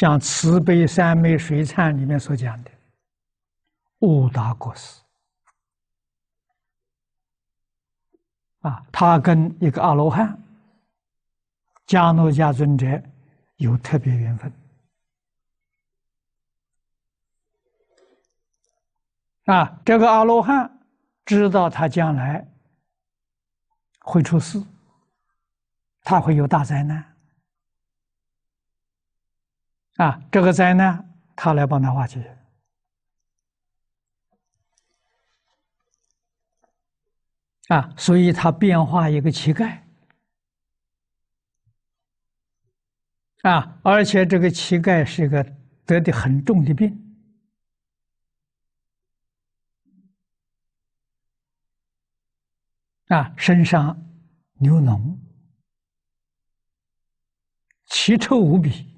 像慈悲三昧水忏里面所讲的，悟达国师啊，他跟一个阿罗汉迦诺迦尊者有特别缘分啊，这个阿罗汉知道他将来会出事，他会有大灾难。啊，这个灾难他来帮他化解。啊，所以他变化一个乞丐。啊，而且这个乞丐是一个得的很重的病。啊，身上流脓，奇臭无比。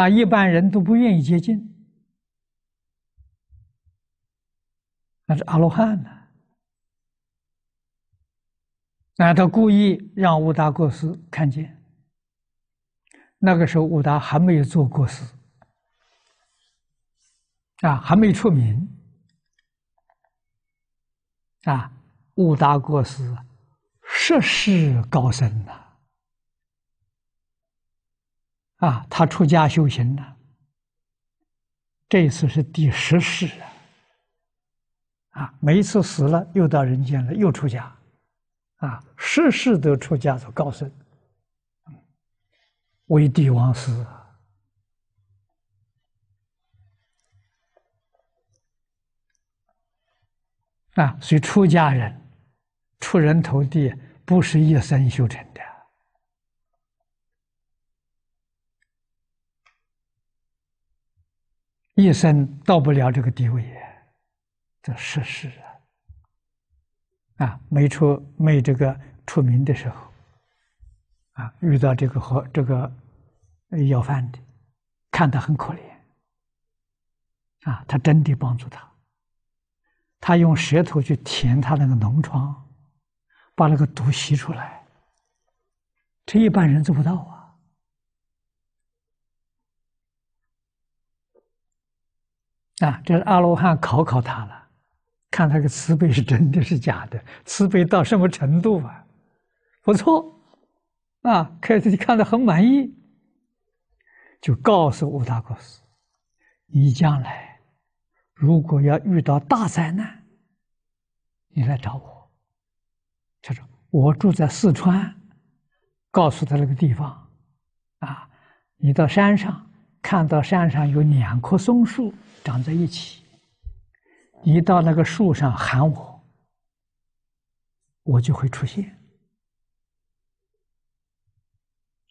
啊，一般人都不愿意接近。那是阿罗汉呢？那他故意让乌达过斯看见。那个时候，乌达还没有做过师，啊，还没出名。啊，乌达过斯，涉世高深呐。啊他出家修行了，这一次是第十世啊！啊，每一次死了又到人间了，又出家，啊，世世都出家做高僧，为帝王师啊！所以出家人出人头地，不是一生修成的。一生到不了这个地位，这是事实啊！啊，没出没这个出名的时候，啊，遇到这个和这个要饭的，看他很可怜，啊，他真的帮助他，他用舌头去舔他那个脓疮，把那个毒吸出来，这一般人做不到啊。啊，这是阿罗汉考考他了，看他个慈悲是真的是假的，慈悲到什么程度啊？不错，啊，开始就看得很满意，就告诉乌达国师：“你将来如果要遇到大灾难，你来找我。”他说：“我住在四川，告诉他那个地方，啊，你到山上看到山上有两棵松树。”长在一起，一到那个树上喊我，我就会出现。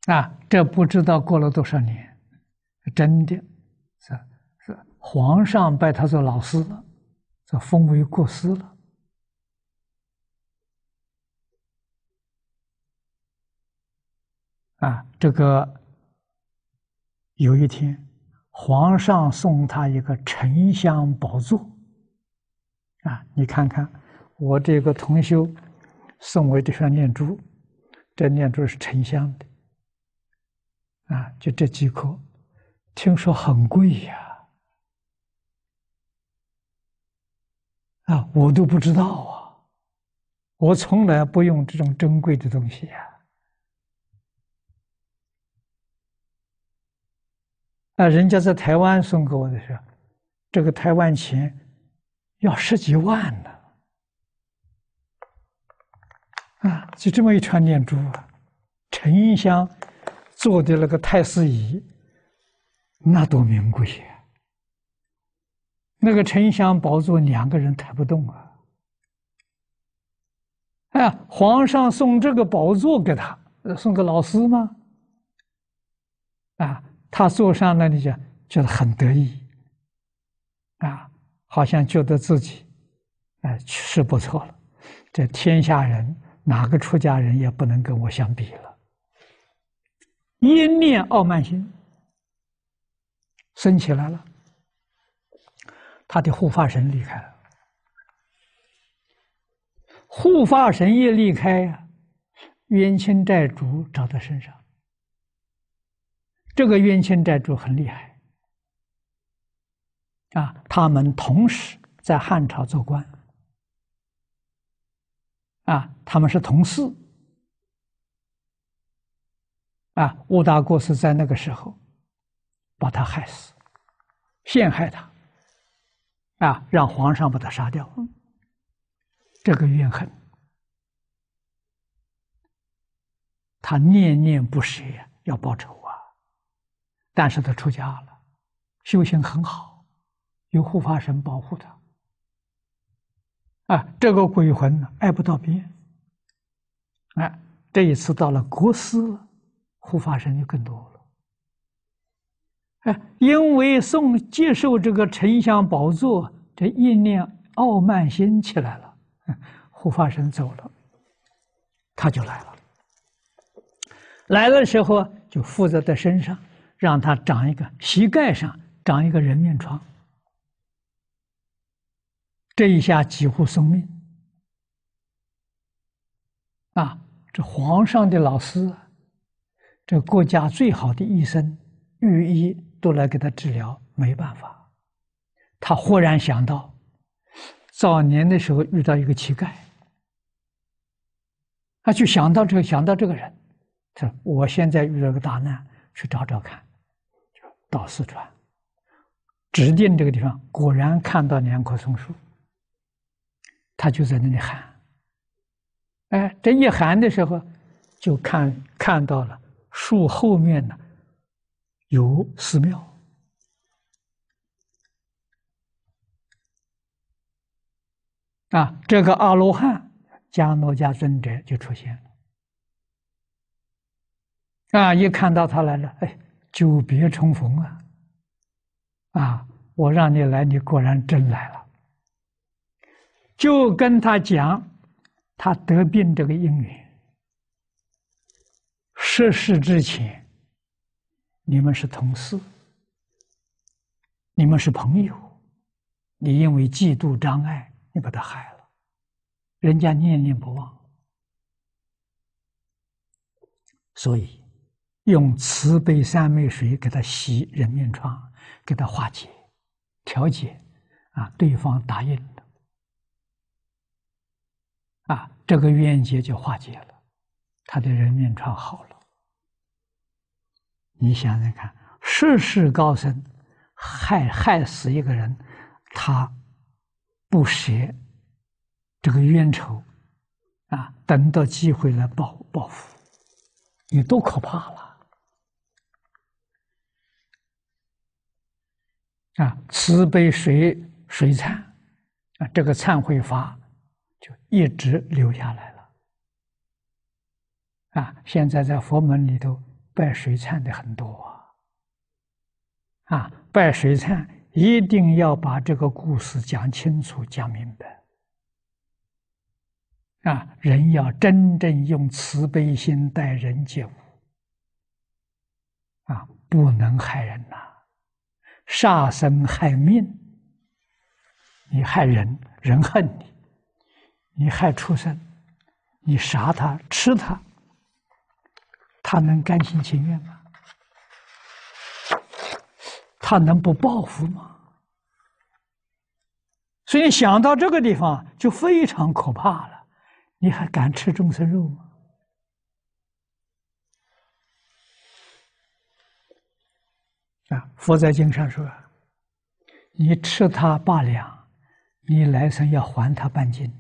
啊，这不知道过了多少年，真的是是皇上拜他做老师了，这封为国师了。啊，这个有一天。皇上送他一个沉香宝座，啊，你看看我这个同修送我这串念珠，这念珠是沉香的，啊，就这几颗，听说很贵呀，啊，我都不知道啊，我从来不用这种珍贵的东西呀。啊，啊人家在台湾送给我的时候，这个台湾钱要十几万呢。啊，就这么一串念珠啊，沉香做的那个太师椅，那多名贵呀！那个沉香宝座两个人抬不动啊。哎，皇上送这个宝座给他，送给老师吗？啊。他坐上那里，就觉得很得意，啊，好像觉得自己，哎，是不错了。这天下人哪个出家人也不能跟我相比了。一念傲慢心升起来了，他的护法神离开了。护法神一离开呀，冤亲债主找到身上。这个冤亲债主很厉害啊！他们同时在汉朝做官啊，他们是同事啊。乌大过是在那个时候把他害死，陷害他啊，让皇上把他杀掉。这个怨恨，他念念不舍呀，要报仇。但是他出家了，修行很好，有护法神保护他。啊，这个鬼魂呢，爱不到边。哎，这一次到了国师，护法神就更多了。哎，因为送接受这个丞相宝座，这一念傲慢心起来了，护法神走了，他就来了。来的时候就附在他身上。让他长一个膝盖上长一个人面疮，这一下几乎送命啊！这皇上的老师，这国家最好的医生、御医都来给他治疗，没办法。他忽然想到，早年的时候遇到一个乞丐，他就想到这个，想到这个人，他说：“我现在遇到个大难，去找找看。”到四川，指定这个地方，果然看到两棵松树，他就在那里喊。哎，这一喊的时候，就看看到了树后面呢有寺庙，啊，这个阿罗汉迦诺迦尊者就出现了，啊，一看到他来了，哎。久别重逢啊！啊，我让你来，你果然真来了。就跟他讲，他得病这个因缘，涉世之前，你们是同事，你们是朋友，你因为嫉妒障碍，你把他害了，人家念念不忘，所以。用慈悲三昧水给他洗人面疮，给他化解、调解，啊，对方答应了，啊，这个冤结就化解了，他的人面疮好了。你想想看，世世高僧害害死一个人，他不舍这个冤仇，啊，等到机会来报报复，你多可怕了！啊，慈悲水水忏，啊，这个忏悔法就一直留下来了。啊，现在在佛门里头拜水忏的很多啊，啊，拜水忏一定要把这个故事讲清楚、讲明白。啊，人要真正用慈悲心待人接物，啊，不能害人呐。杀生害命，你害人，人恨你；你害畜生，你杀他吃他，他能甘心情愿吗？他能不报复吗？所以想到这个地方就非常可怕了。你还敢吃众生肉吗？啊，佛在经上说：“你吃他八两，你来生要还他半斤。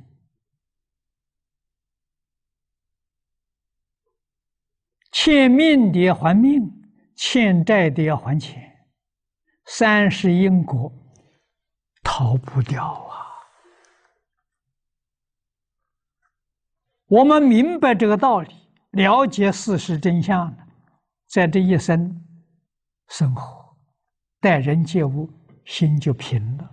欠命的要还命，欠债的要还钱，三世因果逃不掉啊！我们明白这个道理，了解事实真相的，在这一生生活。”待人接物，心就平了。